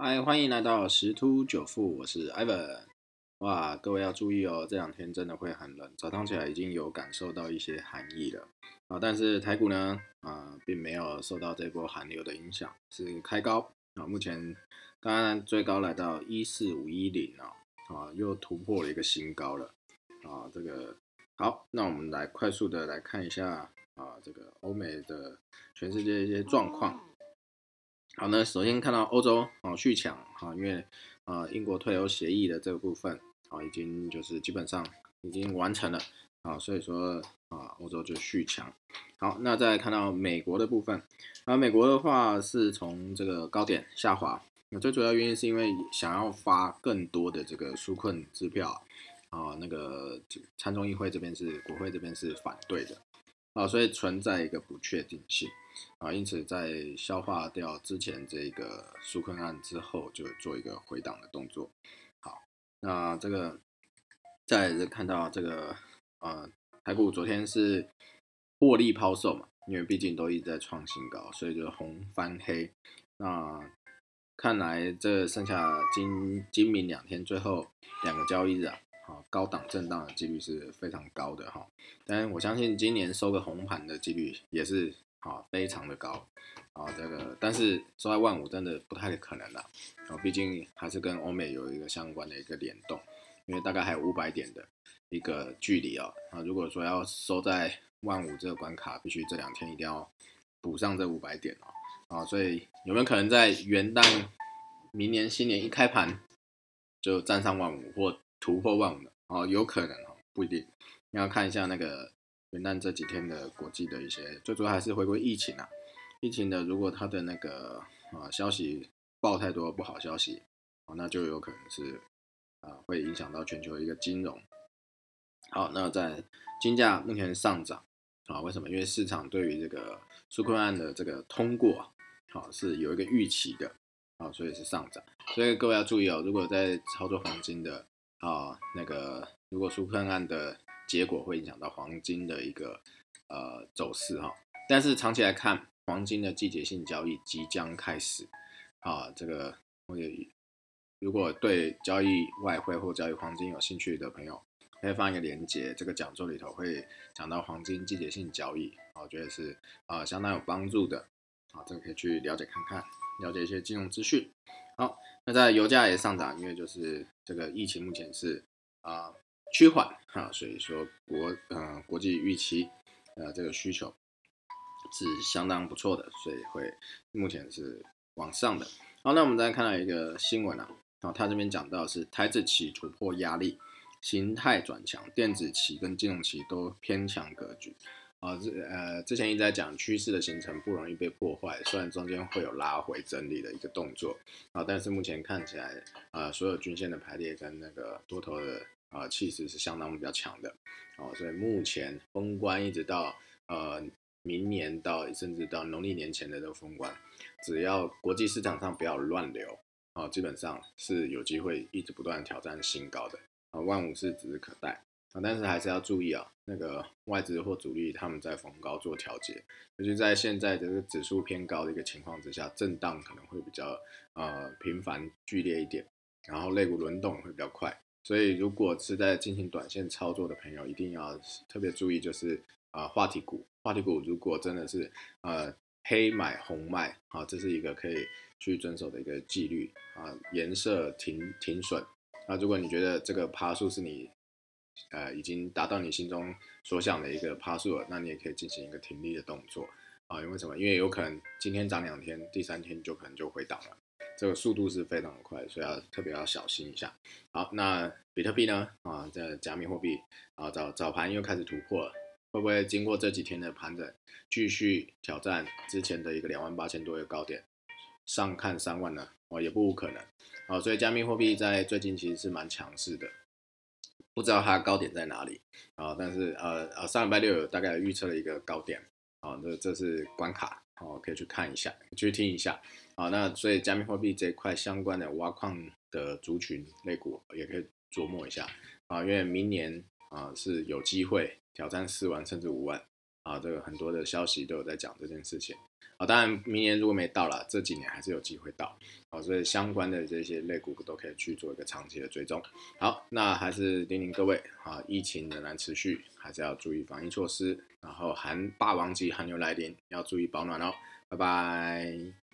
嗨，欢迎来到十突九富，我是 Ivan。哇，各位要注意哦，这两天真的会很冷，早上起来已经有感受到一些寒意了啊。但是台股呢，啊，并没有受到这波寒流的影响，是开高啊。目前刚刚最高来到一四五一零啊，啊，又突破了一个新高了啊。这个好，那我们来快速的来看一下啊，这个欧美的全世界一些状况。好，那首先看到欧洲啊续强啊，因为啊英国退欧协议的这个部分啊已经就是基本上已经完成了啊，所以说啊欧洲就续强。好，那再看到美国的部分，啊美国的话是从这个高点下滑，那最主要原因是因为想要发更多的这个纾困支票啊，那个参众议会这边是国会这边是反对的啊，所以存在一个不确定性。啊，因此在消化掉之前这个纾困案之后，就做一个回档的动作。好，那这个再是看到这个呃，台股昨天是获利抛售嘛，因为毕竟都一直在创新高，所以就红翻黑。那看来这剩下今今明两天最后两个交易日啊，好高档震荡的几率是非常高的哈。但我相信今年收个红盘的几率也是。啊，非常的高，啊，这个但是收在万五真的不太可能了，啊，毕竟还是跟欧美有一个相关的一个联动，因为大概还有五百点的一个距离啊，啊，如果说要收在万五这个关卡，必须这两天一定要补上这五百点哦，啊，所以有没有可能在元旦、明年新年一开盘就站上万五或突破万五呢？哦，有可能哦，不一定，你要看一下那个。元旦这几天的国际的一些，最主要还是回归疫情啊。疫情的，如果它的那个啊消息报太多不好消息，那就有可能是啊会影响到全球一个金融。好，那在金价目前上涨啊，为什么？因为市场对于这个纾困案的这个通过，好是有一个预期的啊，所以是上涨。所以各位要注意哦，如果在操作黄金的啊，那个如果纾困案的。结果会影响到黄金的一个呃走势哈，但是长期来看，黄金的季节性交易即将开始啊。这个我也如果对交易外汇或交易黄金有兴趣的朋友，可以放一个链接，这个讲座里头会讲到黄金季节性交易，我觉得是啊相当有帮助的啊，这个可以去了解看看，了解一些金融资讯。好，那在油价也上涨，因为就是这个疫情目前是啊。趋缓哈，所以说国呃国际预期呃这个需求是相当不错的，所以会目前是往上的。好，那我们再看到一个新闻啊，啊，他这边讲到是台子期突破压力，形态转强，电子期跟金融期都偏强格局。啊，这呃之前一直在讲趋势的形成不容易被破坏，虽然中间会有拉回整理的一个动作啊，但是目前看起来啊所有均线的排列跟那个多头的。啊，气势是相当比较强的，哦，所以目前封关一直到呃明年到甚至到农历年前的这个封关，只要国际市场上不要乱流，啊，基本上是有机会一直不断挑战新高的，啊，万五是指日可待，啊，但是还是要注意啊，那个外资或主力他们在逢高做调节，尤其在现在这个指数偏高的一个情况之下，震荡可能会比较呃频繁剧烈一点，然后肋骨轮动会比较快。所以，如果是在进行短线操作的朋友，一定要特别注意，就是啊，话题股，话题股如果真的是呃黑买红卖，啊，这是一个可以去遵守的一个纪律啊，颜色停停损那。如果你觉得这个趴数是你呃已经达到你心中所想的一个趴数了，那你也可以进行一个停利的动作啊。因为什么？因为有可能今天涨两天，第三天就可能就回档了。这个速度是非常的快，所以要特别要小心一下。好，那比特币呢？啊，这加密货币啊，早早盘又开始突破了，会不会经过这几天的盘整，继续挑战之前的一个两万八千多的高点，上看三万呢？哦，也不无可能。好，所以加密货币在最近其实是蛮强势的，不知道它高点在哪里啊？但是呃呃，上礼拜六有大概预测了一个高点，啊，这这是关卡。哦，可以去看一下，去听一下。好，那所以加密货币这块相关的挖矿的族群类股也可以琢磨一下啊，因为明年啊是有机会挑战四万甚至五万啊，这个很多的消息都有在讲这件事情好，当然明年如果没到了，这几年还是有机会到。好，所以相关的这些类股都可以去做一个长期的追踪。好，那还是叮咛各位啊，疫情仍然持续，还是要注意防疫措施。然后寒霸王级寒流来临，要注意保暖哦。拜拜。